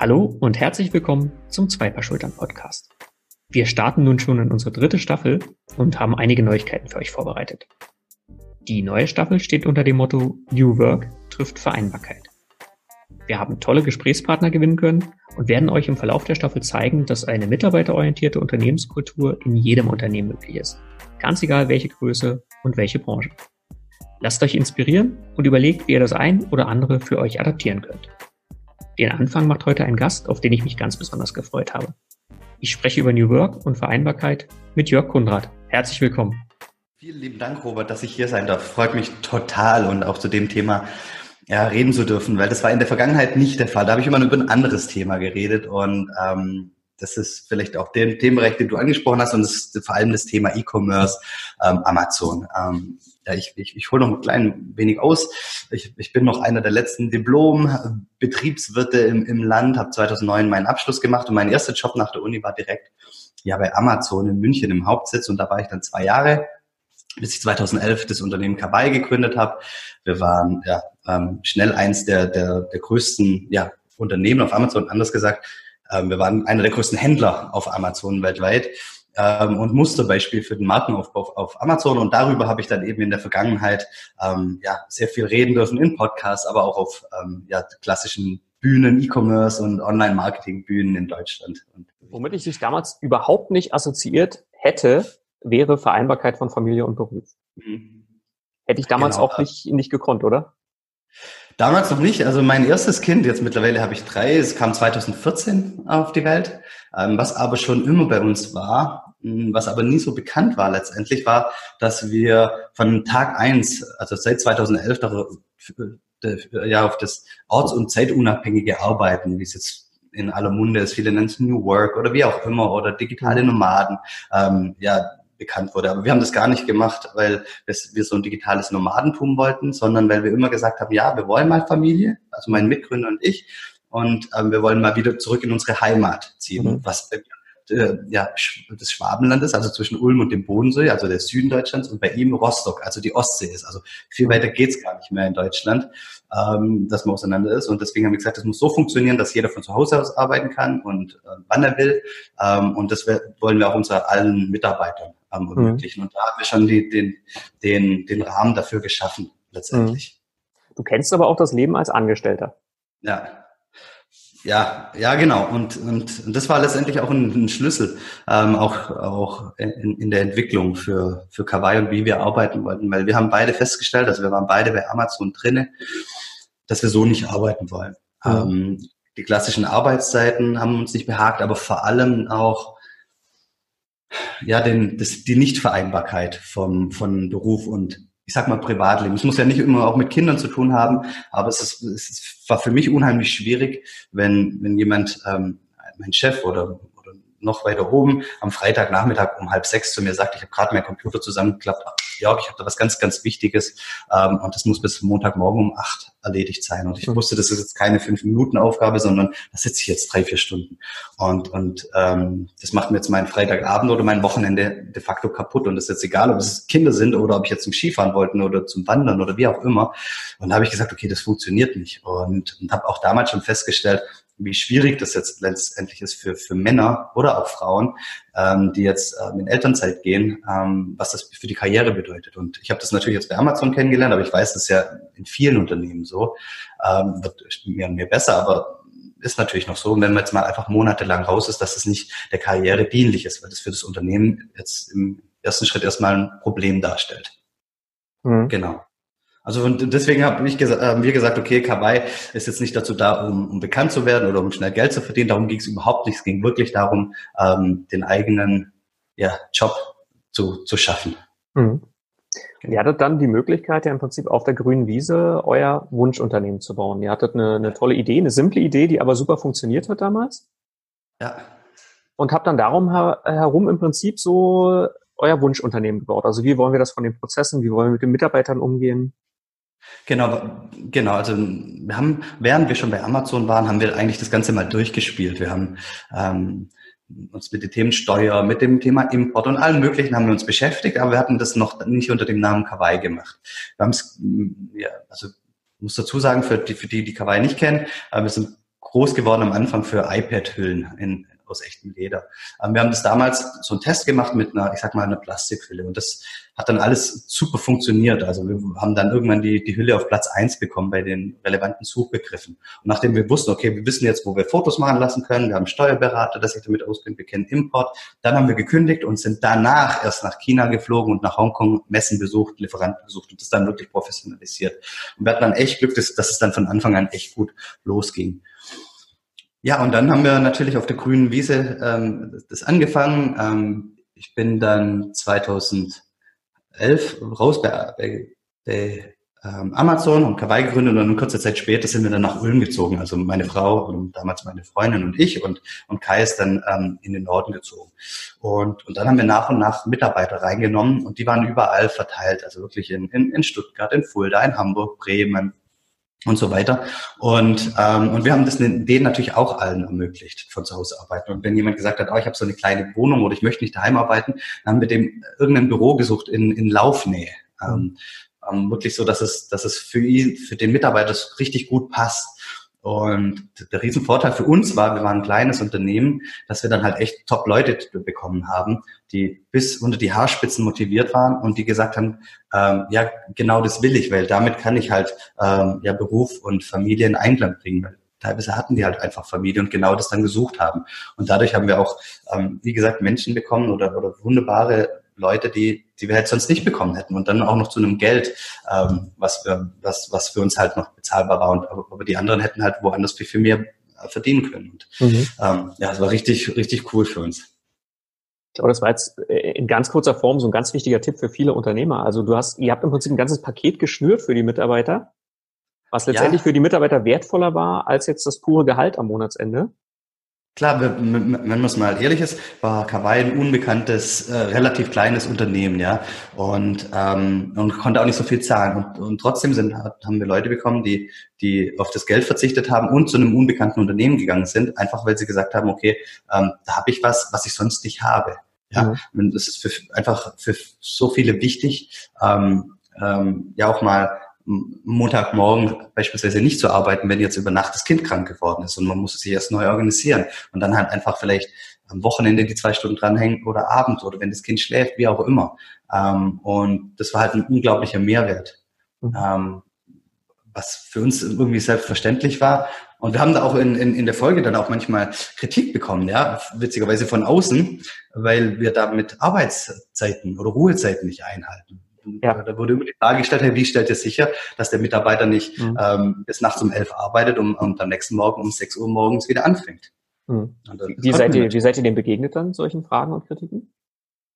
Hallo und herzlich willkommen zum Zweipaar-Schultern Podcast. Wir starten nun schon in unsere dritte Staffel und haben einige Neuigkeiten für euch vorbereitet. Die neue Staffel steht unter dem Motto New Work trifft Vereinbarkeit. Wir haben tolle Gesprächspartner gewinnen können und werden euch im Verlauf der Staffel zeigen, dass eine mitarbeiterorientierte Unternehmenskultur in jedem Unternehmen möglich ist. Ganz egal welche Größe und welche Branche. Lasst euch inspirieren und überlegt, wie ihr das ein oder andere für euch adaptieren könnt. Den Anfang macht heute ein Gast, auf den ich mich ganz besonders gefreut habe. Ich spreche über New Work und Vereinbarkeit mit Jörg Kundrat. Herzlich willkommen. Vielen lieben Dank, Robert, dass ich hier sein darf. Freut mich total und auch zu dem Thema ja, reden zu dürfen, weil das war in der Vergangenheit nicht der Fall. Da habe ich immer nur über ein anderes Thema geredet und ähm, das ist vielleicht auch der Themenbereich, den du angesprochen hast und das ist vor allem das Thema E-Commerce, ähm, Amazon. Ähm, ja, ich, ich, ich hole noch ein klein wenig aus. Ich, ich bin noch einer der letzten Diplom-Betriebswirte im, im Land, habe 2009 meinen Abschluss gemacht und mein erster Job nach der Uni war direkt ja bei Amazon in München im Hauptsitz und da war ich dann zwei Jahre bis ich 2011 das Unternehmen Kawaii gegründet habe. Wir waren ja, ähm, schnell eins der, der, der größten ja, Unternehmen auf Amazon, anders gesagt, ähm, wir waren einer der größten Händler auf Amazon weltweit ähm, und Musterbeispiel für den Markenaufbau auf Amazon. Und darüber habe ich dann eben in der Vergangenheit ähm, ja, sehr viel reden dürfen in Podcasts, aber auch auf ähm, ja, klassischen Bühnen, E-Commerce und Online-Marketing-Bühnen in Deutschland. Womit ich dich damals überhaupt nicht assoziiert hätte, wäre Vereinbarkeit von Familie und Beruf. Mhm. Hätte ich damals genau. auch nicht, nicht gekonnt, oder? Damals noch nicht. Also mein erstes Kind, jetzt mittlerweile habe ich drei, es kam 2014 auf die Welt. Ähm, was aber schon immer bei uns war, was aber nie so bekannt war letztendlich, war, dass wir von Tag eins, also seit 2011, äh, ja, auf das orts- und zeitunabhängige Arbeiten, wie es jetzt in aller Munde ist, viele nennen es New Work oder wie auch immer, oder digitale Nomaden, ähm, ja, bekannt wurde. Aber wir haben das gar nicht gemacht, weil wir so ein digitales Nomadentum wollten, sondern weil wir immer gesagt haben, ja, wir wollen mal Familie, also mein Mitgründer und ich, und ähm, wir wollen mal wieder zurück in unsere Heimat ziehen, mhm. was äh, ja, des Schwabenlandes, also zwischen Ulm und dem Bodensee, also der Süden Deutschlands, und bei ihm Rostock, also die Ostsee ist. Also viel weiter geht's gar nicht mehr in Deutschland, ähm, dass man auseinander ist. Und deswegen haben wir gesagt, das muss so funktionieren, dass jeder von zu Hause aus arbeiten kann und äh, wann er will. Ähm, und das wollen wir auch unseren allen Mitarbeitern ähm, ermöglichen. Mhm. Und da haben wir schon die, den, den, den Rahmen dafür geschaffen, letztendlich. Mhm. Du kennst aber auch das Leben als Angestellter. Ja. Ja, ja, genau. Und, und, und das war letztendlich auch ein, ein Schlüssel, ähm, auch, auch in, in der Entwicklung für, für Kawaii und wie wir arbeiten wollten, weil wir haben beide festgestellt, also wir waren beide bei Amazon drinne, dass wir so nicht arbeiten wollen. Mhm. Ähm, die klassischen Arbeitszeiten haben uns nicht behagt, aber vor allem auch ja, den, das, die Nichtvereinbarkeit vom, von Beruf und ich sag mal Privatleben. Es muss ja nicht immer auch mit Kindern zu tun haben, aber es, ist, es war für mich unheimlich schwierig, wenn, wenn jemand, ähm, mein Chef oder noch weiter oben am Freitagnachmittag um halb sechs zu mir sagt, ich habe gerade meinen Computer zusammengeklappt, Jörg, ich habe da was ganz, ganz Wichtiges ähm, und das muss bis Montagmorgen um acht erledigt sein. Und ich mhm. wusste, das ist jetzt keine fünf Minuten Aufgabe, sondern da sitze ich jetzt drei, vier Stunden. Und, und ähm, das macht mir jetzt meinen Freitagabend oder mein Wochenende de facto kaputt. Und das ist jetzt egal, ob es Kinder sind oder ob ich jetzt zum Skifahren wollten oder zum Wandern oder wie auch immer. Und da habe ich gesagt, okay, das funktioniert nicht. Und, und habe auch damals schon festgestellt, wie schwierig das jetzt letztendlich ist für, für Männer oder auch Frauen, ähm, die jetzt ähm, in Elternzeit gehen, ähm, was das für die Karriere bedeutet. Und ich habe das natürlich jetzt bei Amazon kennengelernt, aber ich weiß das ja in vielen Unternehmen so. Ähm, wird mehr und mehr besser, aber ist natürlich noch so. Und wenn man jetzt mal einfach monatelang raus ist, dass es nicht der Karriere dienlich ist, weil das für das Unternehmen jetzt im ersten Schritt erstmal ein Problem darstellt. Mhm. Genau. Also und deswegen habe ich gesagt, haben wir gesagt, okay, Kawaii ist jetzt nicht dazu da, um, um bekannt zu werden oder um schnell Geld zu verdienen. Darum ging es überhaupt nicht. Es ging wirklich darum, ähm, den eigenen ja, Job zu, zu schaffen. Mhm. Ihr hattet dann die Möglichkeit, ja im Prinzip auf der grünen Wiese euer Wunschunternehmen zu bauen. Ihr hattet eine, eine tolle Idee, eine simple Idee, die aber super funktioniert hat damals. Ja. Und habt dann darum her herum im Prinzip so euer Wunschunternehmen gebaut. Also wie wollen wir das von den Prozessen, wie wollen wir mit den Mitarbeitern umgehen? Genau, genau. Also wir haben, während wir schon bei Amazon waren, haben wir eigentlich das Ganze mal durchgespielt. Wir haben ähm, uns mit den Themen Steuer, mit dem Thema Import und allen möglichen haben wir uns beschäftigt, aber wir hatten das noch nicht unter dem Namen Kawaii gemacht. Wir haben es, ja, also muss dazu sagen, für die, für die, die Kawaii nicht kennen, äh, wir sind groß geworden am Anfang für iPad-Hüllen in, aus echtem Leder. Ähm, wir haben das damals so einen Test gemacht mit einer, ich sag mal, einer Plastikhülle und das hat dann alles super funktioniert. Also wir haben dann irgendwann die, die Hülle auf Platz eins bekommen bei den relevanten Suchbegriffen. Und nachdem wir wussten, okay, wir wissen jetzt, wo wir Fotos machen lassen können, wir haben Steuerberater, der sich damit auskennt, wir kennen Import, dann haben wir gekündigt und sind danach erst nach China geflogen und nach Hongkong Messen besucht, Lieferanten besucht und das dann wirklich professionalisiert. Und wir hatten dann echt Glück, dass, dass es dann von Anfang an echt gut losging. Ja, und dann haben wir natürlich auf der grünen Wiese ähm, das angefangen. Ähm, ich bin dann 2011 raus bei, bei, bei ähm, Amazon und Kawaii gegründet und dann kurze Zeit später sind wir dann nach Ulm gezogen. Also meine Frau und damals meine Freundin und ich und, und Kai ist dann ähm, in den Norden gezogen. Und, und dann haben wir nach und nach Mitarbeiter reingenommen und die waren überall verteilt. Also wirklich in, in, in Stuttgart, in Fulda, in Hamburg, Bremen, und so weiter. Und, ähm, und wir haben das denen natürlich auch allen ermöglicht, von zu Hause arbeiten. Und wenn jemand gesagt hat, oh, ich habe so eine kleine Wohnung oder ich möchte nicht daheim arbeiten, dann haben wir dem irgendein Büro gesucht in, in Laufnähe. Ähm, ähm, wirklich so, dass es, dass es für ihn, für den Mitarbeiter richtig gut passt. Und der Riesenvorteil für uns war, wir waren ein kleines Unternehmen, dass wir dann halt echt Top-Leute bekommen haben, die bis unter die Haarspitzen motiviert waren und die gesagt haben, ähm, ja, genau das will ich, weil damit kann ich halt ähm, ja Beruf und Familie in Einklang bringen. Weil teilweise hatten die halt einfach Familie und genau das dann gesucht haben. Und dadurch haben wir auch, ähm, wie gesagt, Menschen bekommen oder, oder wunderbare Leute, die, die wir halt sonst nicht bekommen hätten und dann auch noch zu einem Geld, ähm, was, wir, was, was für uns halt noch bezahlbar war. Und, aber, die anderen hätten halt woanders viel, viel mehr verdienen können. Und, mhm. ähm, ja, es war richtig, richtig cool für uns. Ich glaube, das war jetzt äh, in ganz kurzer Form so ein ganz wichtiger Tipp für viele Unternehmer. Also du hast, ihr habt im Prinzip ein ganzes Paket geschnürt für die Mitarbeiter, was letztendlich ja. für die Mitarbeiter wertvoller war als jetzt das pure Gehalt am Monatsende. Klar, wenn man es mal ehrlich ist, war Kawaii ein unbekanntes, äh, relativ kleines Unternehmen, ja, und ähm, und konnte auch nicht so viel zahlen. Und, und trotzdem sind haben wir Leute bekommen, die die auf das Geld verzichtet haben und zu einem unbekannten Unternehmen gegangen sind, einfach weil sie gesagt haben, okay, ähm, da habe ich was, was ich sonst nicht habe. Ja, mhm. das ist für, einfach für so viele wichtig, ähm, ähm, ja auch mal Montagmorgen beispielsweise nicht zu arbeiten, wenn jetzt über Nacht das Kind krank geworden ist und man muss sich erst neu organisieren und dann halt einfach vielleicht am Wochenende die zwei Stunden dranhängen oder abends oder wenn das Kind schläft, wie auch immer. Ähm, und das war halt ein unglaublicher Mehrwert, mhm. ähm, was für uns irgendwie selbstverständlich war. Und wir haben da auch in, in, in der Folge dann auch manchmal Kritik bekommen, ja, witzigerweise von außen, weil wir da mit Arbeitszeiten oder Ruhezeiten nicht einhalten. Ja. Da wurde immer die Frage gestellt, wie stellt ihr sicher, dass der Mitarbeiter nicht mhm. ähm, bis nachts um elf arbeitet und, und am nächsten Morgen um sechs Uhr morgens wieder anfängt. Mhm. Wie, seid ihr, wie seid ihr dem begegnet dann, solchen Fragen und Kritiken?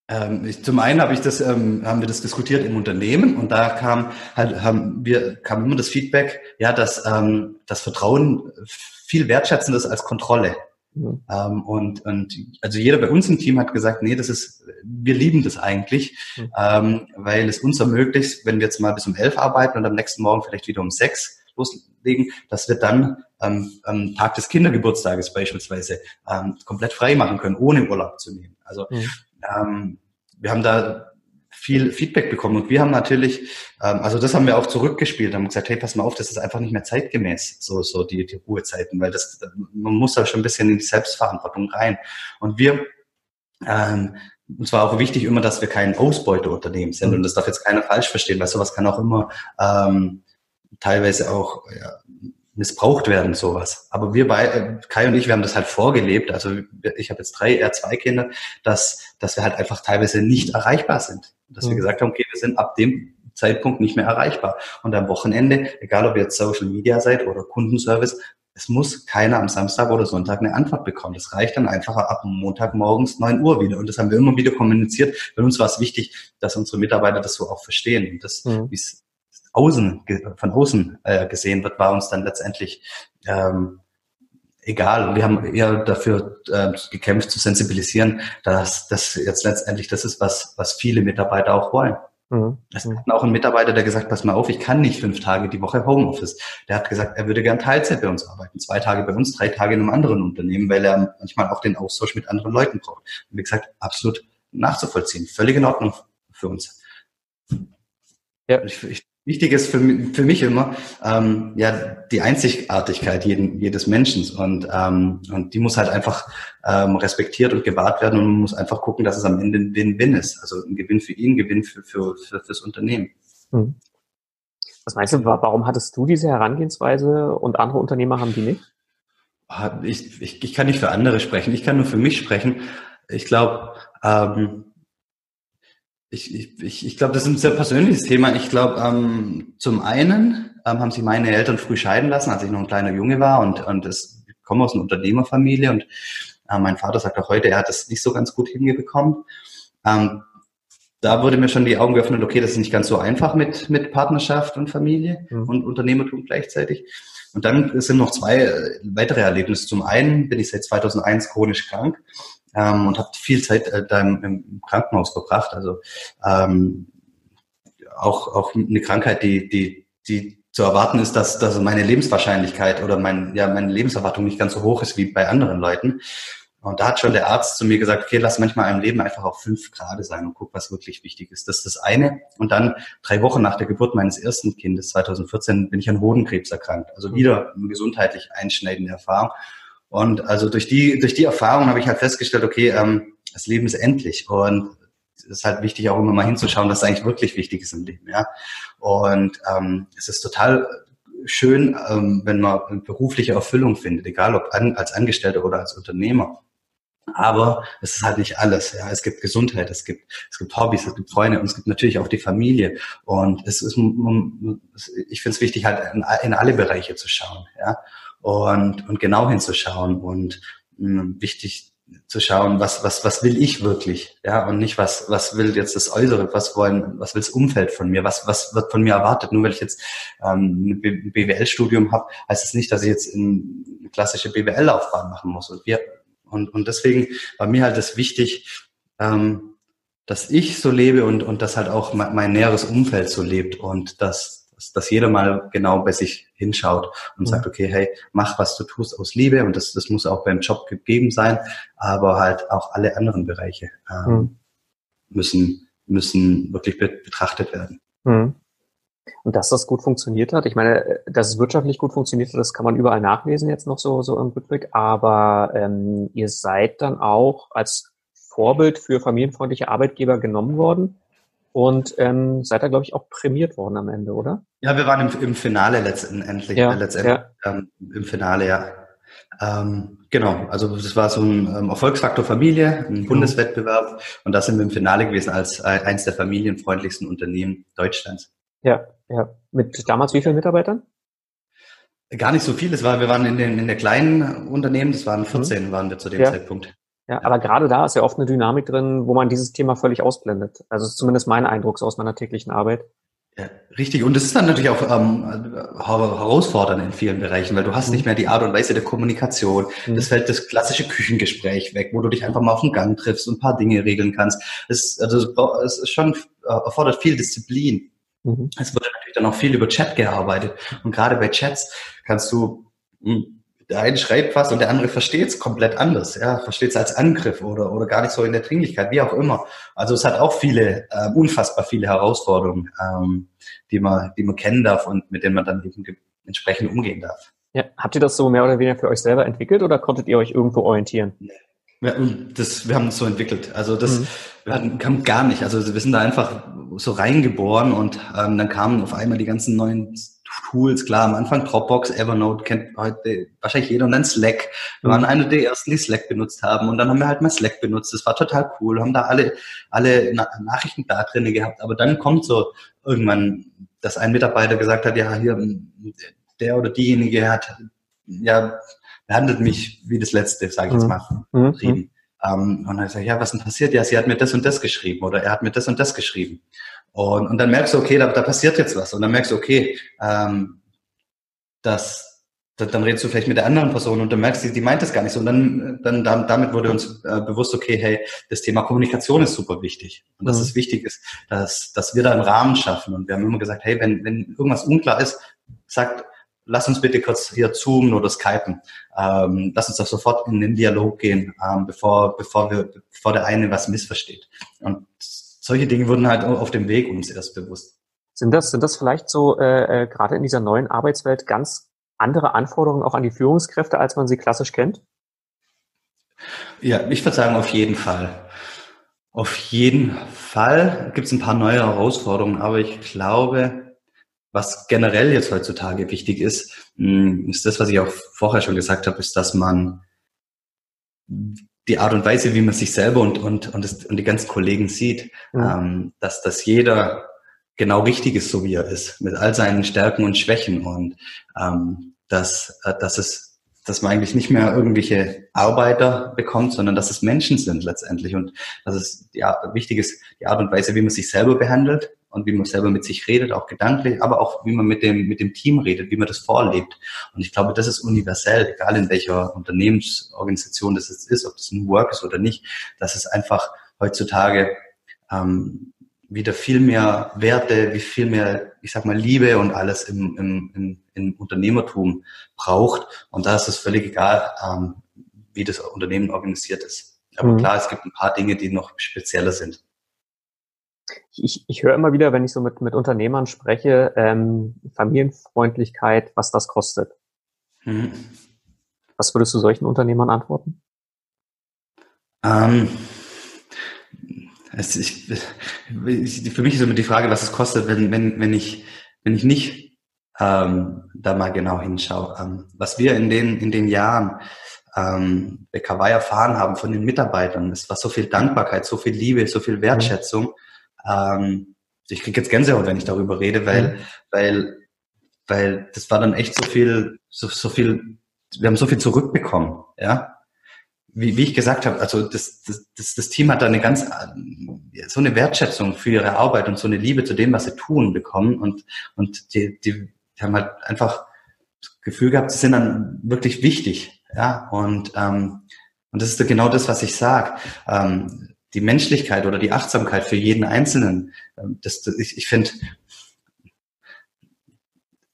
Ähm, ich, zum einen habe ich das, ähm, haben wir das diskutiert im Unternehmen und da kam halt, haben wir, kam immer das Feedback, ja, dass ähm, das Vertrauen viel wertschätzender ist als Kontrolle. Mhm. Ähm, und, und also jeder bei uns im Team hat gesagt, nee, das ist, wir lieben das eigentlich, mhm. ähm, weil es uns ermöglicht, wenn wir jetzt mal bis um elf arbeiten und am nächsten Morgen vielleicht wieder um sechs loslegen, dass wir dann ähm, am Tag des Kindergeburtstages beispielsweise ähm, komplett frei machen können, ohne Urlaub zu nehmen. Also mhm. wir haben da viel Feedback bekommen. Und wir haben natürlich, ähm, also das haben wir auch zurückgespielt, haben gesagt, hey, pass mal auf, das ist einfach nicht mehr zeitgemäß, so, so die, die Ruhezeiten, weil das, man muss da schon ein bisschen in die Selbstverantwortung rein. Und wir, ähm, uns war auch wichtig immer, dass wir kein Ausbeuteunternehmen sind. Mhm. Und das darf jetzt keiner falsch verstehen, weil sowas kann auch immer ähm, teilweise auch ja, missbraucht werden, sowas. Aber wir beide, Kai und ich, wir haben das halt vorgelebt. Also ich habe jetzt drei, eher zwei Kinder, dass, dass wir halt einfach teilweise nicht erreichbar sind. Dass mhm. wir gesagt haben, okay, wir sind ab dem Zeitpunkt nicht mehr erreichbar. Und am Wochenende, egal ob ihr jetzt Social Media seid oder Kundenservice, es muss keiner am Samstag oder Sonntag eine Antwort bekommen. Das reicht dann einfach ab Montagmorgens neun Uhr wieder. Und das haben wir immer wieder kommuniziert. Bei uns war es wichtig, dass unsere Mitarbeiter das so auch verstehen. Und das, mhm. wie es außen, von außen äh, gesehen wird, war uns dann letztendlich ähm, egal. Wir haben eher dafür äh, gekämpft, zu sensibilisieren, dass das jetzt letztendlich das ist, was, was viele Mitarbeiter auch wollen. Mhm. Es hatten auch ein Mitarbeiter, der gesagt, pass mal auf, ich kann nicht fünf Tage die Woche Homeoffice. Der hat gesagt, er würde gern Teilzeit bei uns arbeiten. Zwei Tage bei uns, drei Tage in einem anderen Unternehmen, weil er manchmal auch den Austausch mit anderen Leuten braucht. Und wie gesagt, absolut nachzuvollziehen. Völlig in Ordnung für uns. Ja. Ich, ich wichtig ist für, für mich immer ähm, ja die Einzigartigkeit jeden, jedes Menschen und ähm, und die muss halt einfach ähm, respektiert und gewahrt werden und man muss einfach gucken, dass es am Ende ein Win-Win ist, also ein Gewinn für ihn, ein Gewinn für, für, für fürs Unternehmen. Hm. Was meinst du, warum hattest du diese Herangehensweise und andere Unternehmer haben die nicht? Ah, ich, ich, ich kann nicht für andere sprechen, ich kann nur für mich sprechen. Ich glaube, ähm, ich, ich, ich, ich glaube, das ist ein sehr persönliches Thema. Ich glaube, ähm, zum einen ähm, haben sich meine Eltern früh scheiden lassen, als ich noch ein kleiner Junge war und, und das, ich komme aus einer Unternehmerfamilie und äh, mein Vater sagt auch heute, er hat das nicht so ganz gut hingebekommen. Ähm, da wurde mir schon die Augen geöffnet, okay, das ist nicht ganz so einfach mit, mit Partnerschaft und Familie mhm. und Unternehmertum gleichzeitig. Und dann sind noch zwei äh, weitere Erlebnisse. Zum einen bin ich seit 2001 chronisch krank ähm, und habe viel Zeit äh, da im, im, Krankenhaus verbracht. Also ähm, auch, auch eine Krankheit, die, die, die zu erwarten ist, dass, dass meine Lebenswahrscheinlichkeit oder mein, ja, meine Lebenserwartung nicht ganz so hoch ist wie bei anderen Leuten. Und da hat schon der Arzt zu mir gesagt, okay, lass manchmal im Leben einfach auf fünf Grad sein und guck, was wirklich wichtig ist. Das ist das eine. Und dann drei Wochen nach der Geburt meines ersten Kindes, 2014, bin ich an Hodenkrebs erkrankt. Also wieder eine gesundheitlich einschneidende Erfahrung. Und also durch die, durch die Erfahrung habe ich halt festgestellt, okay, ähm, das Leben ist endlich. Und es ist halt wichtig, auch immer mal hinzuschauen, was eigentlich wirklich wichtig ist im Leben. Ja. Und ähm, es ist total schön, ähm, wenn man berufliche Erfüllung findet, egal ob an, als Angestellter oder als Unternehmer. Aber es ist halt nicht alles. Ja, es gibt Gesundheit, es gibt es gibt Hobbys, es gibt Freunde und es gibt natürlich auch die Familie. Und es ist, ich finde es wichtig, halt in, alle Bereiche zu schauen, ja, und und genau hinzuschauen und mh, wichtig zu schauen, was was was will ich wirklich, ja, und nicht was was will jetzt das Äußere, was wollen, was will das Umfeld von mir, was was wird von mir erwartet. Nur weil ich jetzt ähm, ein BWL-Studium habe, heißt es das nicht, dass ich jetzt eine klassische BWL-Laufbahn machen muss. Und wir und, und deswegen war mir halt das wichtig, ähm, dass ich so lebe und, und dass halt auch mein, mein näheres Umfeld so lebt und dass, dass, dass jeder mal genau bei sich hinschaut und mhm. sagt, okay, hey, mach, was du tust aus Liebe und das, das muss auch beim Job gegeben sein, aber halt auch alle anderen Bereiche ähm, mhm. müssen, müssen wirklich betrachtet werden. Mhm. Und dass das gut funktioniert hat, ich meine, dass es wirtschaftlich gut funktioniert hat, das kann man überall nachlesen jetzt noch so, so im Rückblick, aber ähm, ihr seid dann auch als Vorbild für familienfreundliche Arbeitgeber genommen worden und ähm, seid da, glaube ich, auch prämiert worden am Ende, oder? Ja, wir waren im, im Finale letztendlich, ja, äh, letztendlich ja. Ähm, im Finale, ja. Ähm, genau, also das war so ein ähm, Erfolgsfaktor Familie, ein mhm. Bundeswettbewerb und da sind wir im Finale gewesen als äh, eins der familienfreundlichsten Unternehmen Deutschlands. Ja, ja. Mit damals wie vielen Mitarbeitern? Gar nicht so viel. Es war, wir waren in, den, in der kleinen Unternehmen, das waren 14, mhm. waren wir zu dem ja. Zeitpunkt. Ja, aber gerade da ist ja oft eine Dynamik drin, wo man dieses Thema völlig ausblendet. Also ist zumindest mein Eindruck aus meiner täglichen Arbeit. Ja, richtig. Und das ist dann natürlich auch ähm, herausfordernd in vielen Bereichen, weil du hast mhm. nicht mehr die Art und Weise der Kommunikation. Mhm. Das fällt das klassische Küchengespräch weg, wo du dich einfach mal auf den Gang triffst und ein paar Dinge regeln kannst. Es, also, es ist schon äh, erfordert viel Disziplin. Mhm. Es wurde natürlich dann auch viel über Chat gearbeitet. Und gerade bei Chats kannst du, hm, der eine schreibt was und der andere versteht es komplett anders. Ja, versteht es als Angriff oder, oder gar nicht so in der Dringlichkeit, wie auch immer. Also es hat auch viele, äh, unfassbar viele Herausforderungen, ähm, die man, die man kennen darf und mit denen man dann eben entsprechend umgehen darf. Ja, habt ihr das so mehr oder weniger für euch selber entwickelt oder konntet ihr euch irgendwo orientieren? Ja, das, wir haben uns so entwickelt. Also das mhm. wir hatten, kam gar nicht. Also wir sind da einfach so reingeboren und ähm, dann kamen auf einmal die ganzen neuen Tools. Klar, am Anfang Dropbox, Evernote kennt heute wahrscheinlich jeder und dann Slack. Wir waren mhm. eine der ersten, die Slack benutzt haben und dann haben wir halt mal Slack benutzt. Das war total cool. Wir haben da alle alle Na Nachrichten da drinne gehabt. Aber dann kommt so irgendwann, dass ein Mitarbeiter gesagt hat, ja hier der oder diejenige hat ja behandelt mich wie das Letzte, sage ich jetzt mhm. mal, mhm. Um, ähm, und dann sage ich, ja, was denn passiert? Ja, sie hat mir das und das geschrieben oder er hat mir das und das geschrieben. Und, und dann merkst du, okay, da, da passiert jetzt was. Und dann merkst du, okay, ähm, das, das, dann redest du vielleicht mit der anderen Person und dann merkst du, die meint das gar nicht so. Und dann, dann damit wurde uns äh, bewusst, okay, hey, das Thema Kommunikation ist super wichtig. Und dass mhm. es wichtig ist, dass, dass wir da einen Rahmen schaffen. Und wir haben immer gesagt, hey, wenn, wenn irgendwas unklar ist, sagt, lass uns bitte kurz hier zoomen oder skypen. Ähm, lass uns doch sofort in den Dialog gehen, ähm, bevor, bevor, wir, bevor der eine was missversteht. Und solche Dinge wurden halt auf dem Weg uns erst bewusst. Sind das, sind das vielleicht so äh, äh, gerade in dieser neuen Arbeitswelt ganz andere Anforderungen auch an die Führungskräfte, als man sie klassisch kennt? Ja, ich würde sagen, auf jeden Fall. Auf jeden Fall gibt es ein paar neue Herausforderungen, aber ich glaube, was generell jetzt heutzutage wichtig ist, hm, ist das, was ich auch vorher schon gesagt habe, ist, dass man die Art und Weise, wie man sich selber und, und, und, das, und die ganzen Kollegen sieht, ja. ähm, dass, dass jeder genau richtig ist, so wie er ist, mit all seinen Stärken und Schwächen. Und ähm, dass, äh, dass es dass man eigentlich nicht mehr irgendwelche Arbeiter bekommt, sondern dass es Menschen sind letztendlich. Und dass es ja wichtig ist, die Art und Weise, wie man sich selber behandelt und wie man selber mit sich redet, auch gedanklich, aber auch wie man mit dem mit dem Team redet, wie man das vorlebt. Und ich glaube, das ist universell, egal in welcher Unternehmensorganisation das jetzt ist, ob das ein Work ist oder nicht, dass es einfach heutzutage ähm, wieder viel mehr Werte, wie viel mehr, ich sag mal, Liebe und alles im, im, im, im Unternehmertum braucht. Und da ist es völlig egal, ähm, wie das Unternehmen organisiert ist. Aber mhm. klar, es gibt ein paar Dinge, die noch spezieller sind. Ich, ich höre immer wieder, wenn ich so mit, mit Unternehmern spreche, ähm, Familienfreundlichkeit, was das kostet. Mhm. Was würdest du solchen Unternehmern antworten? Ähm, es, ich, für mich ist immer die Frage, was es kostet, wenn, wenn, wenn, ich, wenn ich nicht ähm, da mal genau hinschaue. Ähm, was wir in den, in den Jahren ähm, bei Kawaii erfahren haben von den Mitarbeitern, es war so viel Dankbarkeit, so viel Liebe, so viel Wertschätzung. Ähm, ich kriege jetzt Gänsehaut, wenn ich darüber rede, weil, mhm. weil, weil das war dann echt so viel, so, so viel, wir haben so viel zurückbekommen, ja wie, wie ich gesagt habe, also das, das, das, das Team hat da eine ganz so eine Wertschätzung für ihre Arbeit und so eine Liebe zu dem, was sie tun, bekommen und und die, die, haben halt einfach das Gefühl gehabt, sie sind dann wirklich wichtig, ja und ähm, und das ist genau das, was ich sage. Ähm, die Menschlichkeit oder die Achtsamkeit für jeden Einzelnen. Ähm, das, das, ich ich finde,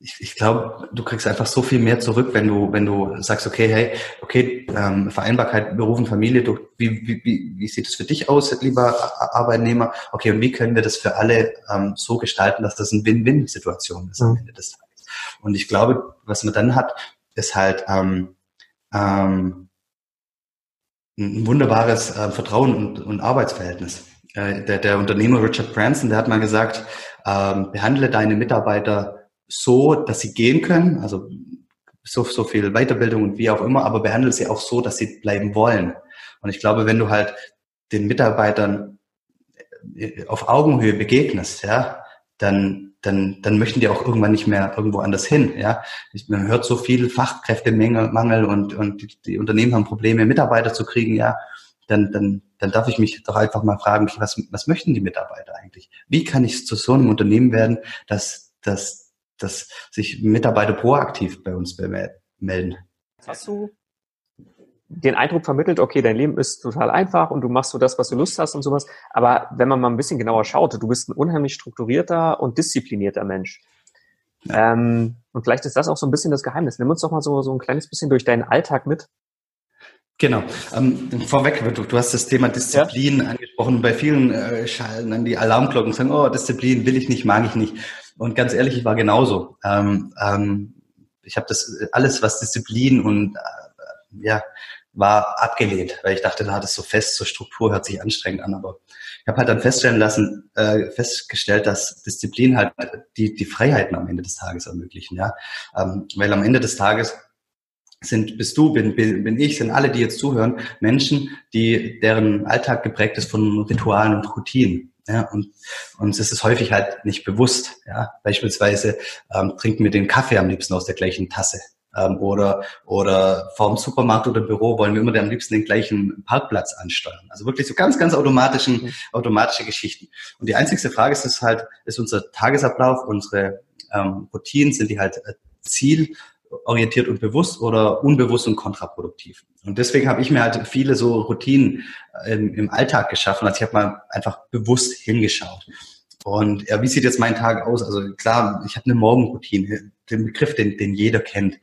ich, ich glaube, du kriegst einfach so viel mehr zurück, wenn du, wenn du sagst, okay, hey, okay, ähm, Vereinbarkeit, Beruf und Familie, du, wie, wie, wie, wie sieht es für dich aus, lieber Arbeitnehmer? Okay, und wie können wir das für alle ähm, so gestalten, dass das eine Win-Win-Situation ist am mhm. Ende des Tages? Und ich glaube, was man dann hat, ist halt ähm, ähm, ein wunderbares äh, Vertrauen und, und Arbeitsverhältnis. Äh, der, der Unternehmer Richard Branson, der hat mal gesagt, ähm, behandle deine Mitarbeiter so, dass sie gehen können, also so, so viel Weiterbildung und wie auch immer, aber behandle sie auch so, dass sie bleiben wollen. Und ich glaube, wenn du halt den Mitarbeitern äh, auf Augenhöhe begegnest, ja, dann, dann, dann möchten die auch irgendwann nicht mehr irgendwo anders hin, ja. Man hört so viel Fachkräftemangel und, und die, die Unternehmen haben Probleme, Mitarbeiter zu kriegen, ja. Dann, dann, dann darf ich mich doch einfach mal fragen, was, was möchten die Mitarbeiter eigentlich? Wie kann ich zu so einem Unternehmen werden, dass, dass dass sich Mitarbeiter proaktiv bei uns melden. Hast du den Eindruck vermittelt, okay, dein Leben ist total einfach und du machst so das, was du Lust hast und sowas. Aber wenn man mal ein bisschen genauer schaut, du bist ein unheimlich strukturierter und disziplinierter Mensch. Ja. Ähm, und vielleicht ist das auch so ein bisschen das Geheimnis. Nimm uns doch mal so, so ein kleines bisschen durch deinen Alltag mit. Genau. Ähm, vorweg, du, du hast das Thema Disziplin ja. angesprochen. Bei vielen äh, schallen dann die Alarmglocken und sagen, oh, Disziplin will ich nicht, mag ich nicht. Und ganz ehrlich, ich war genauso. Ähm, ähm, ich habe das alles, was Disziplin und äh, ja, war abgelehnt, weil ich dachte, da hat es so fest, so Struktur hört sich anstrengend an. Aber ich habe halt dann feststellen lassen, äh, festgestellt, dass Disziplin halt die, die Freiheiten am Ende des Tages ermöglichen. Ja, ähm, weil am Ende des Tages sind, bist du, bin, bin, bin ich, sind alle, die jetzt zuhören, Menschen, die deren Alltag geprägt ist von Ritualen und Routinen. Ja, und uns ist es häufig halt nicht bewusst. Ja, beispielsweise ähm, trinken wir den Kaffee am liebsten aus der gleichen Tasse. Ähm, oder oder vorm Supermarkt oder Büro wollen wir immer am liebsten den gleichen Parkplatz ansteuern. Also wirklich so ganz, ganz automatischen, mhm. automatische Geschichten. Und die einzigste Frage ist, ist halt, ist unser Tagesablauf, unsere ähm, Routinen, sind die halt äh, Ziel orientiert und bewusst oder unbewusst und kontraproduktiv. Und deswegen habe ich mir halt viele so Routinen im, im Alltag geschaffen. Also ich habe mal einfach bewusst hingeschaut. Und ja, wie sieht jetzt mein Tag aus? Also klar, ich habe eine Morgenroutine, den Begriff, den, den jeder kennt.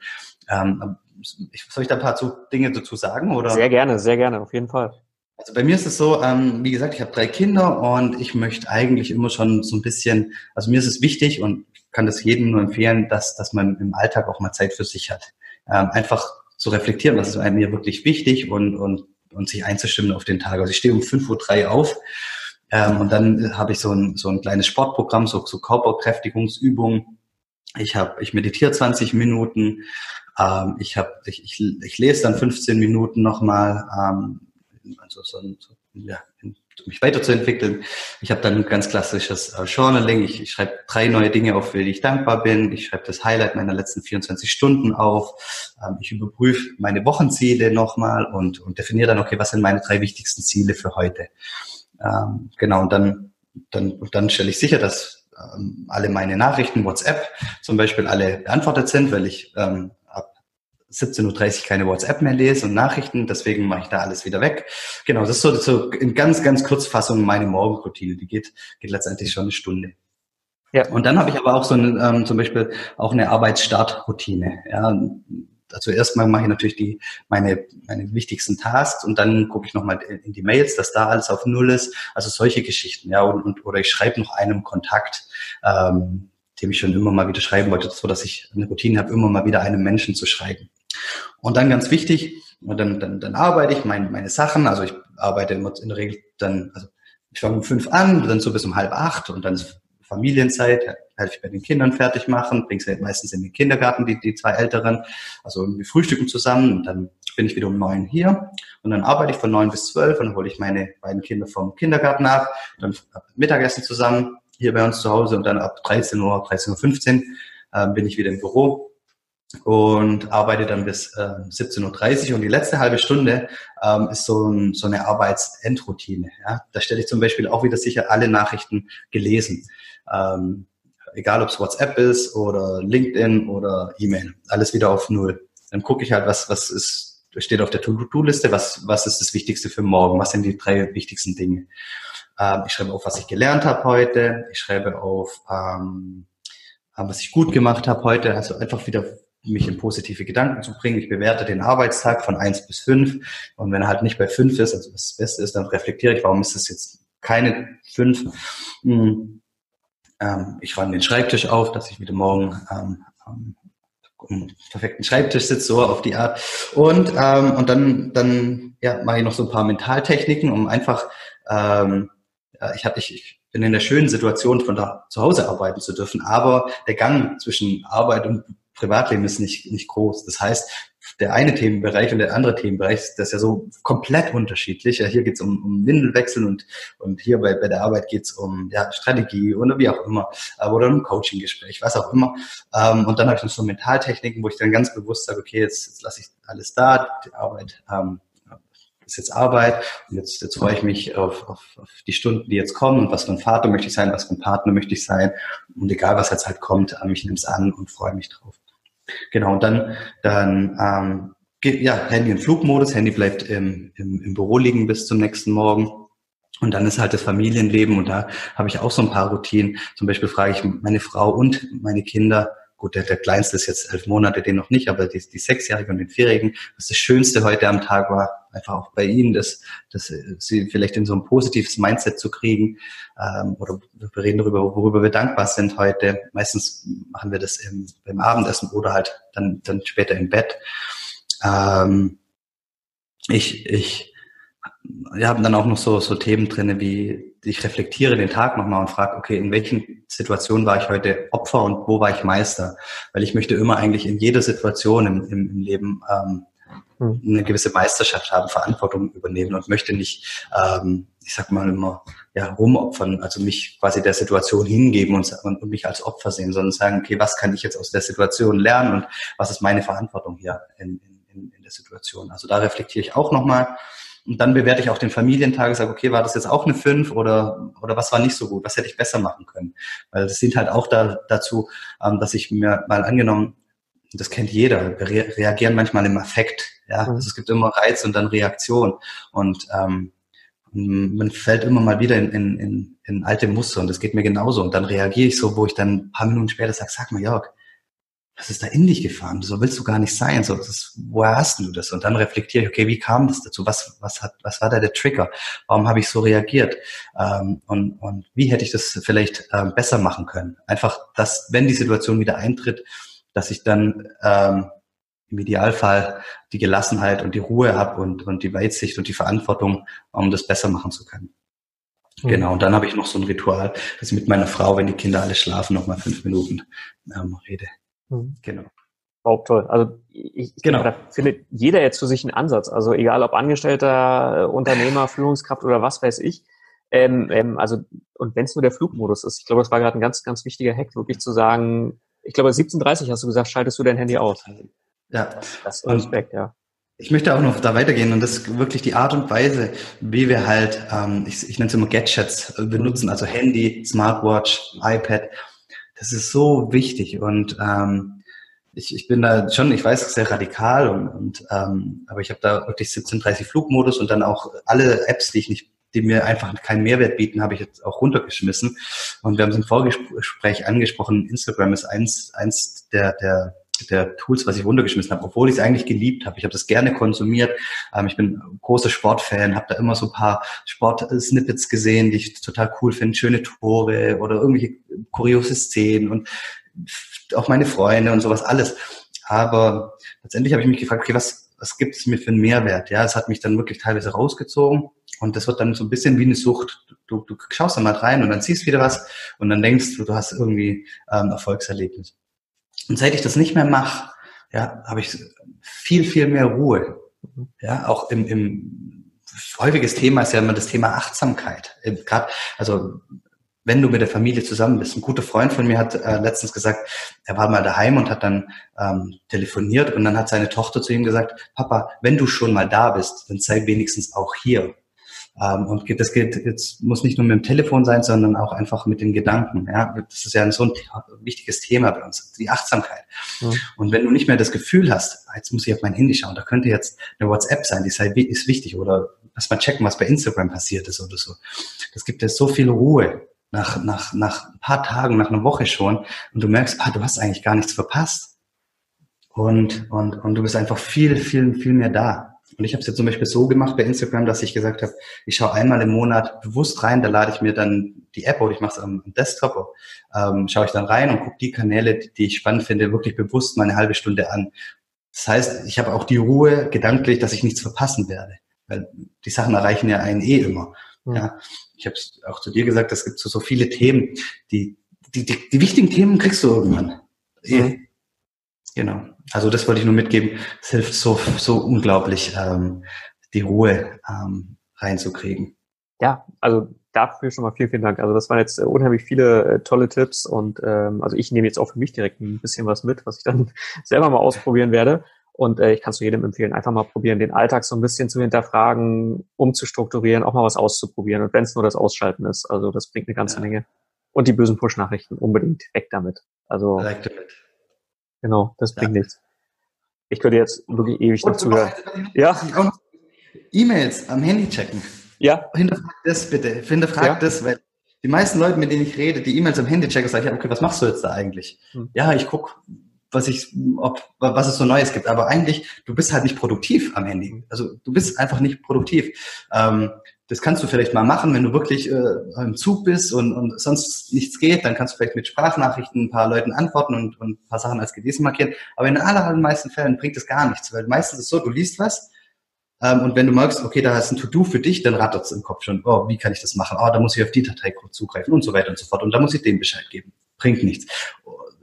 Ähm, soll ich da ein paar zu, Dinge dazu sagen? Oder? Sehr gerne, sehr gerne, auf jeden Fall. Also bei mir ist es so, ähm, wie gesagt, ich habe drei Kinder und ich möchte eigentlich immer schon so ein bisschen, also mir ist es wichtig und ich kann das jedem nur empfehlen, dass, dass man im Alltag auch mal Zeit für sich hat. Ähm, einfach zu reflektieren, was ist einem mir wirklich wichtig und, und, und sich einzustimmen auf den Tag. Also ich stehe um 5.03 Uhr auf ähm, und dann habe ich so ein, so ein kleines Sportprogramm, so, so Körperkräftigungsübungen. Ich habe, ich meditiere 20 Minuten, ähm, ich, hab, ich, ich, ich lese dann 15 Minuten nochmal, ähm, also so, so, ja, um mich weiterzuentwickeln. Ich habe dann ein ganz klassisches äh, Journaling. Ich, ich schreibe drei neue Dinge auf, für die ich dankbar bin. Ich schreibe das Highlight meiner letzten 24 Stunden auf. Ähm, ich überprüfe meine Wochenziele nochmal und, und definiere dann, okay, was sind meine drei wichtigsten Ziele für heute. Ähm, genau, und dann, dann, dann stelle ich sicher, dass ähm, alle meine Nachrichten, WhatsApp zum Beispiel, alle beantwortet sind, weil ich ähm, ab 17.30 Uhr keine WhatsApp mehr lese und Nachrichten, deswegen mache ich da alles wieder weg. Genau, das ist so, so in ganz, ganz Kurzfassung meine Morgenroutine. Die geht, geht letztendlich schon eine Stunde. Ja. Und dann habe ich aber auch so eine, ähm, zum Beispiel auch eine Arbeitsstartroutine. Ja, also erstmal mache ich natürlich die, meine, meine wichtigsten Tasks und dann gucke ich nochmal in die Mails, dass da alles auf Null ist. Also solche Geschichten, ja, und, und oder ich schreibe noch einem Kontakt, ähm, dem ich schon immer mal wieder schreiben wollte, so dass ich eine Routine habe, immer mal wieder einem Menschen zu schreiben. Und dann ganz wichtig, und dann, dann, dann arbeite ich meine, meine Sachen, also ich arbeite immer in der Regel dann, also ich fange um fünf an, dann so bis um halb acht und dann ist Familienzeit, helfe ich bei den Kindern fertig machen, bringe sie meistens in den Kindergarten, die, die zwei Älteren. Also wir frühstücken zusammen und dann bin ich wieder um neun hier und dann arbeite ich von neun bis zwölf und dann hole ich meine beiden Kinder vom Kindergarten ab, dann Mittagessen zusammen hier bei uns zu Hause und dann ab 13 Uhr, 13.15 Uhr äh, bin ich wieder im Büro und arbeite dann bis äh, 17.30 Uhr. Und die letzte halbe Stunde ähm, ist so, ein, so eine Arbeitsendroutine. Ja? Da stelle ich zum Beispiel auch wieder sicher alle Nachrichten gelesen. Ähm, egal ob es WhatsApp ist oder LinkedIn oder E-Mail, alles wieder auf Null. Dann gucke ich halt, was, was ist, steht auf der To-Do-Liste, was, was ist das Wichtigste für morgen, was sind die drei wichtigsten Dinge. Ähm, ich schreibe auf, was ich gelernt habe heute, ich schreibe auf, ähm, was ich gut gemacht habe heute, also einfach wieder mich in positive Gedanken zu bringen. Ich bewerte den Arbeitstag von eins bis fünf und wenn er halt nicht bei fünf ist, also was das Beste ist, dann reflektiere ich, warum ist das jetzt keine fünf? Hm ähm, ich räume den Schreibtisch auf, dass ich wieder morgen ähm, um perfekten Schreibtisch sitze, so auf die Art. Und, ähm, und dann, dann ja, mache ich noch so ein paar Mentaltechniken, um einfach, ähm, ich, hab, ich, ich bin in der schönen Situation, von da zu Hause arbeiten zu dürfen, aber der Gang zwischen Arbeit und Privatleben ist nicht, nicht groß. Das heißt, der eine Themenbereich und der andere Themenbereich, das ist ja so komplett unterschiedlich. Ja, hier geht's um, um Windelwechsel und, und hier bei, bei der Arbeit geht's um ja, Strategie oder wie auch immer, oder um Coaching-Gespräch, was auch immer. Ähm, und dann habe ich noch so Mentaltechniken, wo ich dann ganz bewusst sage, okay, jetzt, jetzt lasse ich alles da, die Arbeit ähm, ist jetzt Arbeit und jetzt, jetzt freue ich mich auf, auf, auf die Stunden, die jetzt kommen und was für ein Vater möchte ich sein, was für ein Partner möchte ich sein und egal was jetzt halt kommt, ich nehme es an und freue mich drauf. Genau, und dann, dann ähm, ja, Handy in Flugmodus, Handy bleibt im, im, im Büro liegen bis zum nächsten Morgen. Und dann ist halt das Familienleben und da habe ich auch so ein paar Routinen. Zum Beispiel frage ich meine Frau und meine Kinder, gut, der, der Kleinste ist jetzt elf Monate, den noch nicht, aber die, die Sechsjährige und den Vierjährigen, was das Schönste heute am Tag war, einfach auch bei ihnen, dass, dass sie vielleicht in so ein positives Mindset zu kriegen. Ähm, oder wir reden darüber, worüber wir dankbar sind heute. Meistens machen wir das im, beim Abendessen oder halt dann, dann später im Bett. Ähm, ich, ich wir haben dann auch noch so, so Themen drinne wie ich reflektiere den Tag nochmal und frage, okay, in welchen Situationen war ich heute Opfer und wo war ich Meister? Weil ich möchte immer eigentlich in jeder Situation im, im, im Leben ähm, hm. Eine gewisse Meisterschaft haben, Verantwortung übernehmen und möchte nicht, ähm, ich sag mal immer, ja, rumopfern, also mich quasi der Situation hingeben und, und, mich als Opfer sehen, sondern sagen, okay, was kann ich jetzt aus der Situation lernen und was ist meine Verantwortung hier in, in, in der Situation? Also da reflektiere ich auch nochmal. Und dann bewerte ich auch den Familientag, sage, okay, war das jetzt auch eine 5 oder, oder was war nicht so gut, was hätte ich besser machen können? Weil das sind halt auch da, dazu, ähm, dass ich mir mal angenommen, das kennt jeder, wir re reagieren manchmal im Affekt. Ja? Mhm. Also es gibt immer Reiz und dann Reaktion. Und ähm, man fällt immer mal wieder in, in, in, in alte Muster und das geht mir genauso. Und dann reagiere ich so, wo ich dann ein paar Minuten später sage, sag mal, Jörg, was ist da in dich gefahren? So willst du gar nicht sein. So, das, woher hast du das? Und dann reflektiere ich, okay, wie kam das dazu? Was, was hat, was war da der Trigger? Warum habe ich so reagiert? Ähm, und, und wie hätte ich das vielleicht ähm, besser machen können? Einfach, dass, wenn die Situation wieder eintritt, dass ich dann ähm, im Idealfall die Gelassenheit und die Ruhe habe und, und die Weitsicht und die Verantwortung, um das besser machen zu können. Mhm. Genau, und dann habe ich noch so ein Ritual, dass ich mit meiner Frau, wenn die Kinder alle schlafen, nochmal fünf Minuten ähm, rede. Mhm. Genau. Auch toll. Also ich, ich genau. glaube, da findet jeder jetzt für sich einen Ansatz. Also egal ob Angestellter, äh, Unternehmer, Führungskraft oder was weiß ich. Ähm, ähm, also und wenn es nur der Flugmodus ist, ich glaube, das war gerade ein ganz, ganz wichtiger Hack, wirklich zu sagen, ich glaube 17.30 hast du gesagt, schaltest du dein Handy aus. Ja. Das ist Respekt, ja. Ich möchte auch noch da weitergehen und das ist wirklich die Art und Weise, wie wir halt, ähm, ich, ich nenne es immer Gadgets benutzen, also Handy, Smartwatch, iPad das ist so wichtig und ähm, ich, ich bin da schon, ich weiß, sehr radikal und, und ähm, aber ich habe da wirklich 1730 Flugmodus und dann auch alle Apps, die ich nicht die mir einfach keinen Mehrwert bieten, habe ich jetzt auch runtergeschmissen. Und wir haben es im Vorgespräch angesprochen, Instagram ist eins, eins der, der der Tools, was ich runtergeschmissen habe, obwohl ich es eigentlich geliebt habe. Ich habe das gerne konsumiert. Ähm, ich bin großer Sportfan, habe da immer so ein paar Sport-Snippets gesehen, die ich total cool finde, schöne Tore oder irgendwelche kuriose Szenen und auch meine Freunde und sowas alles. Aber letztendlich habe ich mich gefragt, okay, was, was gibt es mir für einen Mehrwert? Ja, es hat mich dann wirklich teilweise rausgezogen und das wird dann so ein bisschen wie eine Sucht. Du, du schaust dann mal rein und dann siehst wieder was und dann denkst du, du hast irgendwie ähm, Erfolgserlebnis. Und seit ich das nicht mehr mache, ja, habe ich viel, viel mehr Ruhe. Ja, auch im, im häufiges Thema ist ja immer das Thema Achtsamkeit. Gerade, also wenn du mit der Familie zusammen bist. Ein guter Freund von mir hat äh, letztens gesagt, er war mal daheim und hat dann ähm, telefoniert und dann hat seine Tochter zu ihm gesagt, Papa, wenn du schon mal da bist, dann sei wenigstens auch hier. Ähm, und das geht, jetzt muss nicht nur mit dem Telefon sein, sondern auch einfach mit den Gedanken. Ja, das ist ja so ein wichtiges Thema bei uns, die Achtsamkeit. Mhm. Und wenn du nicht mehr das Gefühl hast, jetzt muss ich auf mein Handy schauen, da könnte jetzt eine WhatsApp sein, die sei, ist wichtig oder lass mal checken, was bei Instagram passiert ist oder so. Das gibt dir so viel Ruhe nach, nach, nach ein paar Tagen, nach einer Woche schon und du merkst, ah, du hast eigentlich gar nichts verpasst. Und, und, und du bist einfach viel, viel, viel mehr da. Und ich habe es jetzt zum Beispiel so gemacht bei Instagram, dass ich gesagt habe, ich schaue einmal im Monat bewusst rein, da lade ich mir dann die App oder ich mache es am Desktop, ähm, schaue ich dann rein und gucke die Kanäle, die ich spannend finde, wirklich bewusst mal eine halbe Stunde an. Das heißt, ich habe auch die Ruhe gedanklich, dass ich nichts verpassen werde. Weil die Sachen erreichen ja einen eh immer. Mhm. Ja. Ich habe auch zu dir gesagt, es gibt so, so viele Themen, die, die, die, die wichtigen Themen kriegst du irgendwann. Mhm. Genau. Also das wollte ich nur mitgeben. Es hilft so, so unglaublich, ähm, die Ruhe ähm, reinzukriegen. Ja, also dafür schon mal vielen, vielen Dank. Also das waren jetzt äh, unheimlich viele äh, tolle Tipps und ähm, also ich nehme jetzt auch für mich direkt ein bisschen was mit, was ich dann selber mal ausprobieren werde. Und äh, ich kann es jedem empfehlen, einfach mal probieren, den Alltag so ein bisschen zu hinterfragen, umzustrukturieren, auch mal was auszuprobieren. Und wenn es nur das Ausschalten ist, also das bringt eine ganze ja. Menge. Und die bösen Push-Nachrichten unbedingt weg damit. Also Direkt damit. Genau, das bringt ja. nichts. Ich könnte jetzt wirklich ewig noch zuhören. Ja. E-Mails am Handy checken. Ja. Hinterfrag das bitte. Hinterfrag ja. das, weil die meisten Leute, mit denen ich rede, die E-Mails am Handy checken, sage ich, okay, was machst du jetzt da eigentlich? Hm. Ja, ich guck, was ich, ob, was es so Neues gibt. Aber eigentlich, du bist halt nicht produktiv am Handy. Also du bist einfach nicht produktiv. Ähm, das kannst du vielleicht mal machen, wenn du wirklich äh, im Zug bist und, und sonst nichts geht, dann kannst du vielleicht mit Sprachnachrichten ein paar Leuten antworten und, und ein paar Sachen als gelesen markieren. Aber in den allermeisten Fällen bringt das gar nichts, weil meistens ist es so, du liest was ähm, und wenn du merkst, okay, da ist ein To-Do für dich, dann rattert es im Kopf schon, oh, wie kann ich das machen? Oh, da muss ich auf die Datei zugreifen und so weiter und so fort. Und da muss ich dem Bescheid geben. Bringt nichts.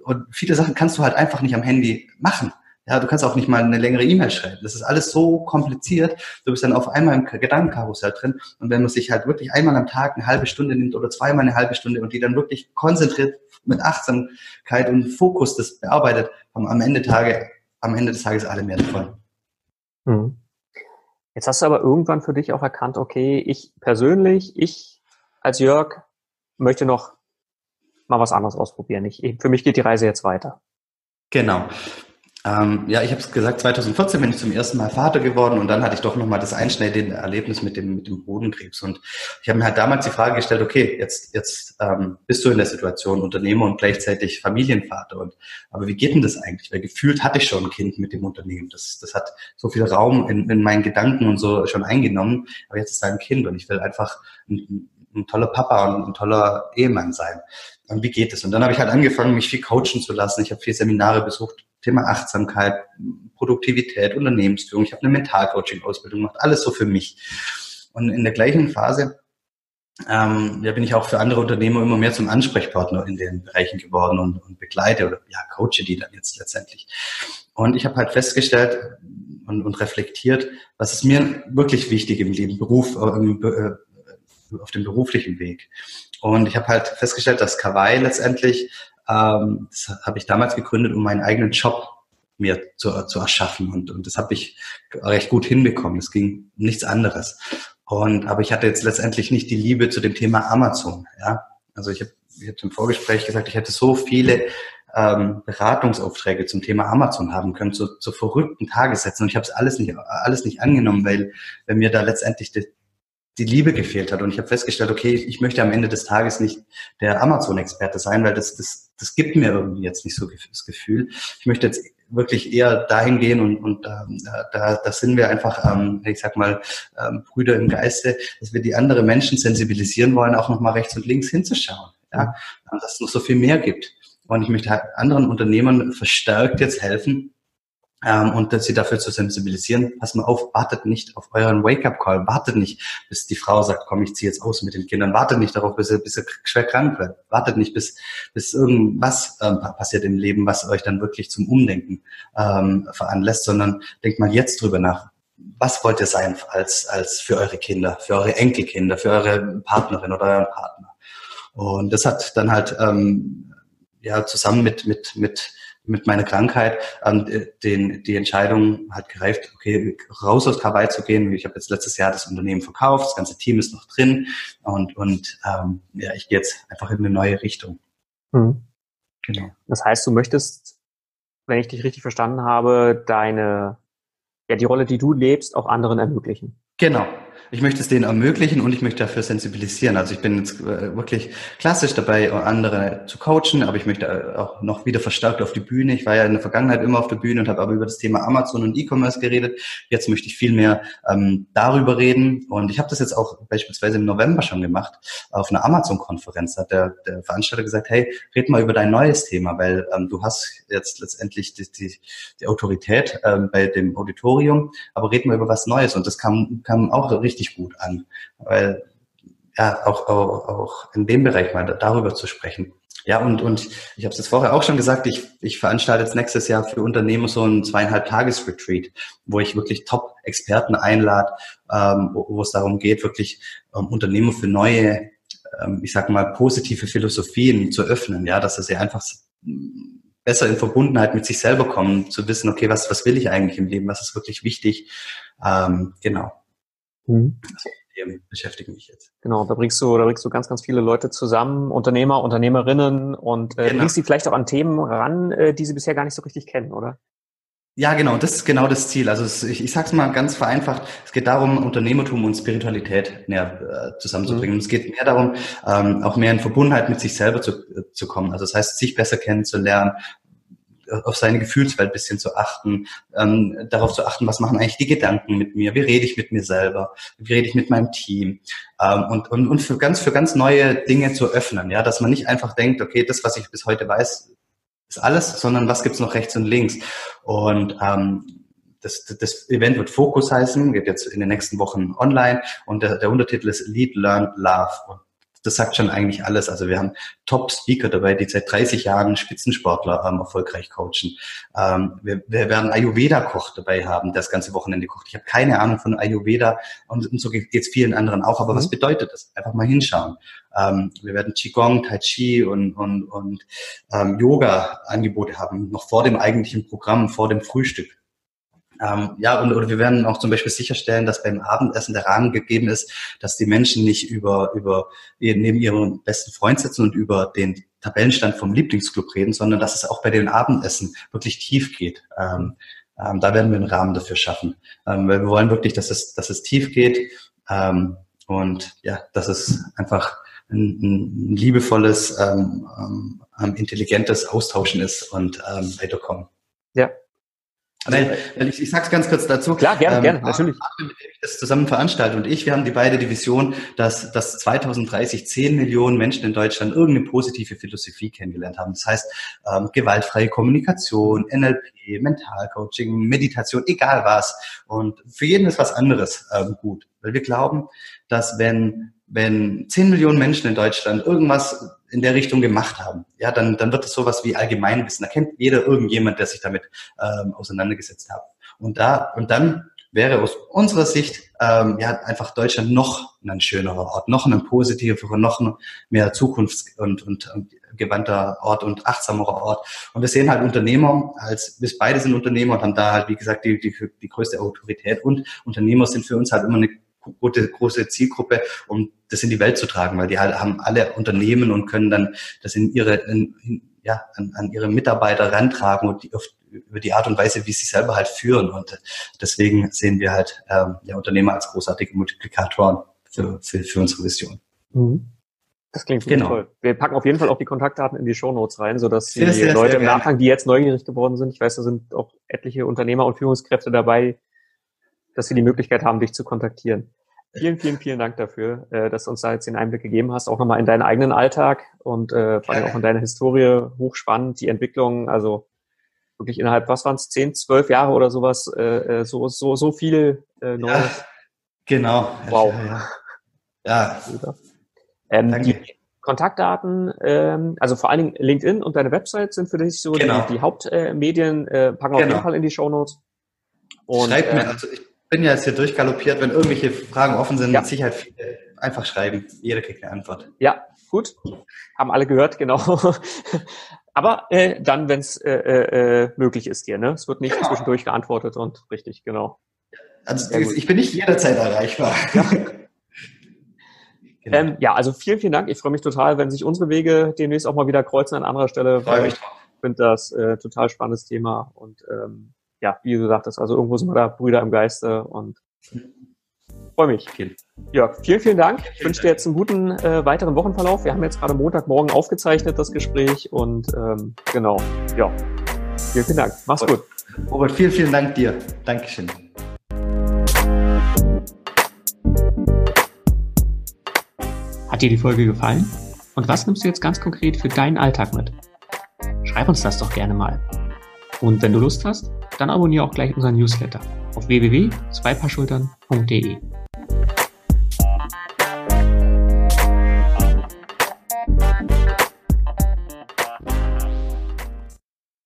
Und viele Sachen kannst du halt einfach nicht am Handy machen. Ja, du kannst auch nicht mal eine längere E-Mail schreiben. Das ist alles so kompliziert. Du bist dann auf einmal im Gedankenkarussell drin. Und wenn man sich halt wirklich einmal am Tag eine halbe Stunde nimmt oder zweimal eine halbe Stunde und die dann wirklich konzentriert mit Achtsamkeit und Fokus das bearbeitet, haben am Ende Tage, am Ende des Tages alle mehr davon. Mhm. Jetzt hast du aber irgendwann für dich auch erkannt, okay, ich persönlich, ich als Jörg möchte noch mal was anderes ausprobieren. Ich, für mich geht die Reise jetzt weiter. Genau. Ähm, ja, ich habe es gesagt, 2014 bin ich zum ersten Mal Vater geworden und dann hatte ich doch nochmal das einschneidende Erlebnis mit dem, mit dem Hodenkrebs. Und ich habe mir halt damals die Frage gestellt, okay, jetzt, jetzt ähm, bist du in der Situation Unternehmer und gleichzeitig Familienvater. Und aber wie geht denn das eigentlich? Weil gefühlt hatte ich schon ein Kind mit dem Unternehmen. Das, das hat so viel Raum in, in meinen Gedanken und so schon eingenommen. Aber jetzt ist da ein Kind und ich will einfach ein, ein toller Papa und ein toller Ehemann sein. Und wie geht es? Und dann habe ich halt angefangen, mich viel coachen zu lassen. Ich habe vier Seminare besucht, Thema Achtsamkeit, Produktivität, Unternehmensführung. Ich habe eine Mentalcoaching-Ausbildung gemacht, alles so für mich. Und in der gleichen Phase ähm, ja, bin ich auch für andere Unternehmer immer mehr zum Ansprechpartner in den Bereichen geworden und, und begleite oder ja, coache die dann jetzt letztendlich. Und ich habe halt festgestellt und, und reflektiert, was ist mir wirklich wichtig im Leben, Beruf, äh, auf dem beruflichen Weg. Und ich habe halt festgestellt, dass Kawaii letztendlich ähm, das habe ich damals gegründet, um meinen eigenen Job mir zu, zu erschaffen. Und, und das habe ich recht gut hinbekommen. Es ging nichts anderes. Und aber ich hatte jetzt letztendlich nicht die Liebe zu dem Thema Amazon. Ja, also ich habe ich hab im Vorgespräch gesagt, ich hätte so viele ähm, Beratungsaufträge zum Thema Amazon haben können, zu, zu verrückten Tagessätzen. Und ich habe es alles nicht, alles nicht angenommen, weil, weil mir da letztendlich die, die Liebe gefehlt hat. Und ich habe festgestellt, okay, ich möchte am Ende des Tages nicht der Amazon-Experte sein, weil das, das, das gibt mir irgendwie jetzt nicht so das Gefühl. Ich möchte jetzt wirklich eher dahin gehen und, und ähm, da, da sind wir einfach, ähm, ich sag mal, ähm, Brüder im Geiste, dass wir die anderen Menschen sensibilisieren wollen, auch nochmal rechts und links hinzuschauen. Ja? Dass es noch so viel mehr gibt. Und ich möchte anderen Unternehmern verstärkt jetzt helfen, ähm, und sie dafür zu sensibilisieren, pass mal auf, wartet nicht auf euren Wake-up-Call, wartet nicht, bis die Frau sagt, komm, ich ziehe jetzt aus mit den Kindern, wartet nicht darauf, bis ihr, bis ihr schwer krank wird, wartet nicht, bis, bis irgendwas ähm, passiert im Leben, was euch dann wirklich zum Umdenken ähm, veranlässt, sondern denkt mal jetzt drüber nach, was wollt ihr sein als, als für eure Kinder, für eure Enkelkinder, für eure Partnerin oder euren Partner. Und das hat dann halt ähm, ja zusammen mit, mit, mit mit meiner Krankheit ähm, den, die Entscheidung hat gereift, okay, raus aus Kawaii zu gehen. Ich habe jetzt letztes Jahr das Unternehmen verkauft, das ganze Team ist noch drin und, und ähm, ja, ich gehe jetzt einfach in eine neue Richtung. Mhm. Genau. Das heißt, du möchtest, wenn ich dich richtig verstanden habe, deine, ja, die Rolle, die du lebst, auch anderen ermöglichen. Genau, ich möchte es denen ermöglichen und ich möchte dafür sensibilisieren. Also ich bin jetzt äh, wirklich klassisch dabei, andere zu coachen, aber ich möchte äh, auch noch wieder verstärkt auf die Bühne. Ich war ja in der Vergangenheit immer auf der Bühne und habe aber über das Thema Amazon und E-Commerce geredet. Jetzt möchte ich viel mehr ähm, darüber reden und ich habe das jetzt auch beispielsweise im November schon gemacht auf einer Amazon-Konferenz. Hat der, der Veranstalter gesagt, hey, red mal über dein neues Thema, weil ähm, du hast jetzt letztendlich die, die, die Autorität ähm, bei dem Auditorium, aber red mal über was Neues und das kam, kam auch richtig richtig gut an, weil ja auch, auch, auch in dem Bereich mal darüber zu sprechen. Ja, und, und ich habe es vorher auch schon gesagt, ich, ich veranstalte jetzt nächstes Jahr für Unternehmer so ein zweieinhalb Tages-Retreat, wo ich wirklich Top-Experten einlade, ähm, wo, wo es darum geht, wirklich ähm, Unternehmer für neue, ähm, ich sag mal, positive Philosophien zu öffnen, ja, dass sie einfach besser in Verbundenheit mit sich selber kommen, zu wissen, okay, was, was will ich eigentlich im Leben, was ist wirklich wichtig, ähm, genau. Mhm. Themen beschäftigen mich jetzt. Genau, da bringst du, da bringst du ganz, ganz viele Leute zusammen, Unternehmer, Unternehmerinnen und äh, genau. bringst sie vielleicht auch an Themen ran, äh, die sie bisher gar nicht so richtig kennen, oder? Ja, genau, das ist genau das Ziel. Also es, ich, ich sage es mal ganz vereinfacht, es geht darum, Unternehmertum und Spiritualität näher äh, zusammenzubringen. Mhm. es geht mehr darum, ähm, auch mehr in Verbundenheit mit sich selber zu, äh, zu kommen. Also das heißt, sich besser kennenzulernen, auf seine Gefühlswelt bisschen zu achten, ähm, darauf zu achten, was machen eigentlich die Gedanken mit mir, wie rede ich mit mir selber, wie rede ich mit meinem Team? Ähm, und, und, und für ganz, für ganz neue Dinge zu öffnen, ja, dass man nicht einfach denkt, okay, das, was ich bis heute weiß, ist alles, sondern was gibt's noch rechts und links? Und ähm, das, das Event wird Fokus heißen, geht jetzt in den nächsten Wochen online und der, der Untertitel ist Lead, Learn, Love. Und das sagt schon eigentlich alles. Also wir haben Top-Speaker dabei, die seit 30 Jahren Spitzensportler ähm, erfolgreich coachen. Ähm, wir, wir werden Ayurveda-Koch dabei haben, der das ganze Wochenende kocht. Ich habe keine Ahnung von Ayurveda und, und so geht es vielen anderen auch. Aber mhm. was bedeutet das? Einfach mal hinschauen. Ähm, wir werden Qigong, Tai Chi und, und, und ähm, Yoga-Angebote haben, noch vor dem eigentlichen Programm, vor dem Frühstück. Ähm, ja, und oder wir werden auch zum Beispiel sicherstellen, dass beim Abendessen der Rahmen gegeben ist, dass die Menschen nicht über, über neben ihrem besten Freund sitzen und über den Tabellenstand vom Lieblingsclub reden, sondern dass es auch bei den Abendessen wirklich tief geht. Ähm, ähm, da werden wir einen Rahmen dafür schaffen, ähm, weil wir wollen wirklich, dass es, dass es tief geht ähm, und ja, dass es einfach ein, ein liebevolles, ähm, ähm, intelligentes Austauschen ist und ähm, weiterkommen. Ja, weil, weil ich, ich sage es ganz kurz dazu. Klar, gerne, ähm, gerne, natürlich. Mit dem ich das zusammen veranstalte und ich, wir haben die beide die Vision, dass, dass 2030 10 Millionen Menschen in Deutschland irgendeine positive Philosophie kennengelernt haben. Das heißt, ähm, gewaltfreie Kommunikation, NLP, Mentalcoaching, Meditation, egal was. Und für jeden ist was anderes ähm, gut. Weil wir glauben, dass wenn wenn 10 Millionen Menschen in Deutschland irgendwas in der Richtung gemacht haben, ja, dann, dann wird es sowas wie Allgemeinwissen. Da kennt jeder irgendjemand, der sich damit ähm, auseinandergesetzt hat. Und da, und dann wäre aus unserer Sicht ähm, ja einfach Deutschland noch ein schönerer Ort, noch ein positiverer, noch mehr Zukunfts- und, und, und gewandter Ort und achtsamerer Ort. Und wir sehen halt Unternehmer als, bis beide sind Unternehmer und haben da halt, wie gesagt, die, die, die größte Autorität und Unternehmer sind für uns halt immer eine gute, große Zielgruppe, um das in die Welt zu tragen, weil die halt haben alle Unternehmen und können dann das in ihre, in, in, ja, an, an ihre Mitarbeiter rantragen und die, auf, über die Art und Weise, wie sie selber halt führen. Und deswegen sehen wir halt ähm, ja, Unternehmer als großartige Multiplikatoren für, für, für unsere Vision. Mhm. Das klingt genau. toll. Wir packen auf jeden Fall auch die Kontaktdaten in die Show Notes rein, sodass die sehr, Leute sehr im Nachgang, die jetzt neugierig geworden sind, ich weiß, da sind auch etliche Unternehmer und Führungskräfte dabei, dass sie die Möglichkeit haben, dich zu kontaktieren. Vielen, vielen, vielen Dank dafür, äh, dass du uns da jetzt den Einblick gegeben hast, auch nochmal in deinen eigenen Alltag und äh, vor allem auch in deine Historie. Hochspannend, die Entwicklung, also wirklich innerhalb, was waren es, zehn, zwölf Jahre oder sowas, äh, äh, so, so, so viel äh, Neues. Ja, genau. Wow. Ja. ja. Ähm, Danke. Die Kontaktdaten, ähm, also vor allen Dingen LinkedIn und deine Website sind für dich so genau. die, die Hauptmedien, äh, packen wir genau. auf jeden Fall in die Show Notes. Und, Schreibt mir, ähm, also ich bin ja jetzt hier durchgaloppiert. Wenn irgendwelche Fragen offen sind, ja. mit Sicherheit viele, einfach schreiben. Jeder kriegt eine Antwort. Ja, gut. Haben alle gehört, genau. Aber äh, dann, wenn es äh, äh, möglich ist dir, ne? Es wird nicht genau. zwischendurch geantwortet und richtig, genau. Also ich bin nicht jederzeit erreichbar. Ja. Genau. Ähm, ja, also vielen, vielen Dank. Ich freue mich total, wenn sich unsere Wege demnächst auch mal wieder kreuzen an anderer Stelle. Freue mich. Ich finde das äh, total spannendes Thema und ähm, ja, wie du sagtest, also irgendwo sind wir da Brüder im Geiste und freue mich. Vielen. Ja, vielen, vielen Dank. Ich wünsche dir jetzt einen guten äh, weiteren Wochenverlauf. Wir haben jetzt gerade Montagmorgen aufgezeichnet, das Gespräch und ähm, genau, ja, vielen, vielen Dank. Mach's Robert, gut. Robert, vielen, vielen Dank dir. Dankeschön. Hat dir die Folge gefallen? Und was nimmst du jetzt ganz konkret für deinen Alltag mit? Schreib uns das doch gerne mal. Und wenn du Lust hast, dann abonniere auch gleich unseren Newsletter auf www.zweipaarschultern.de.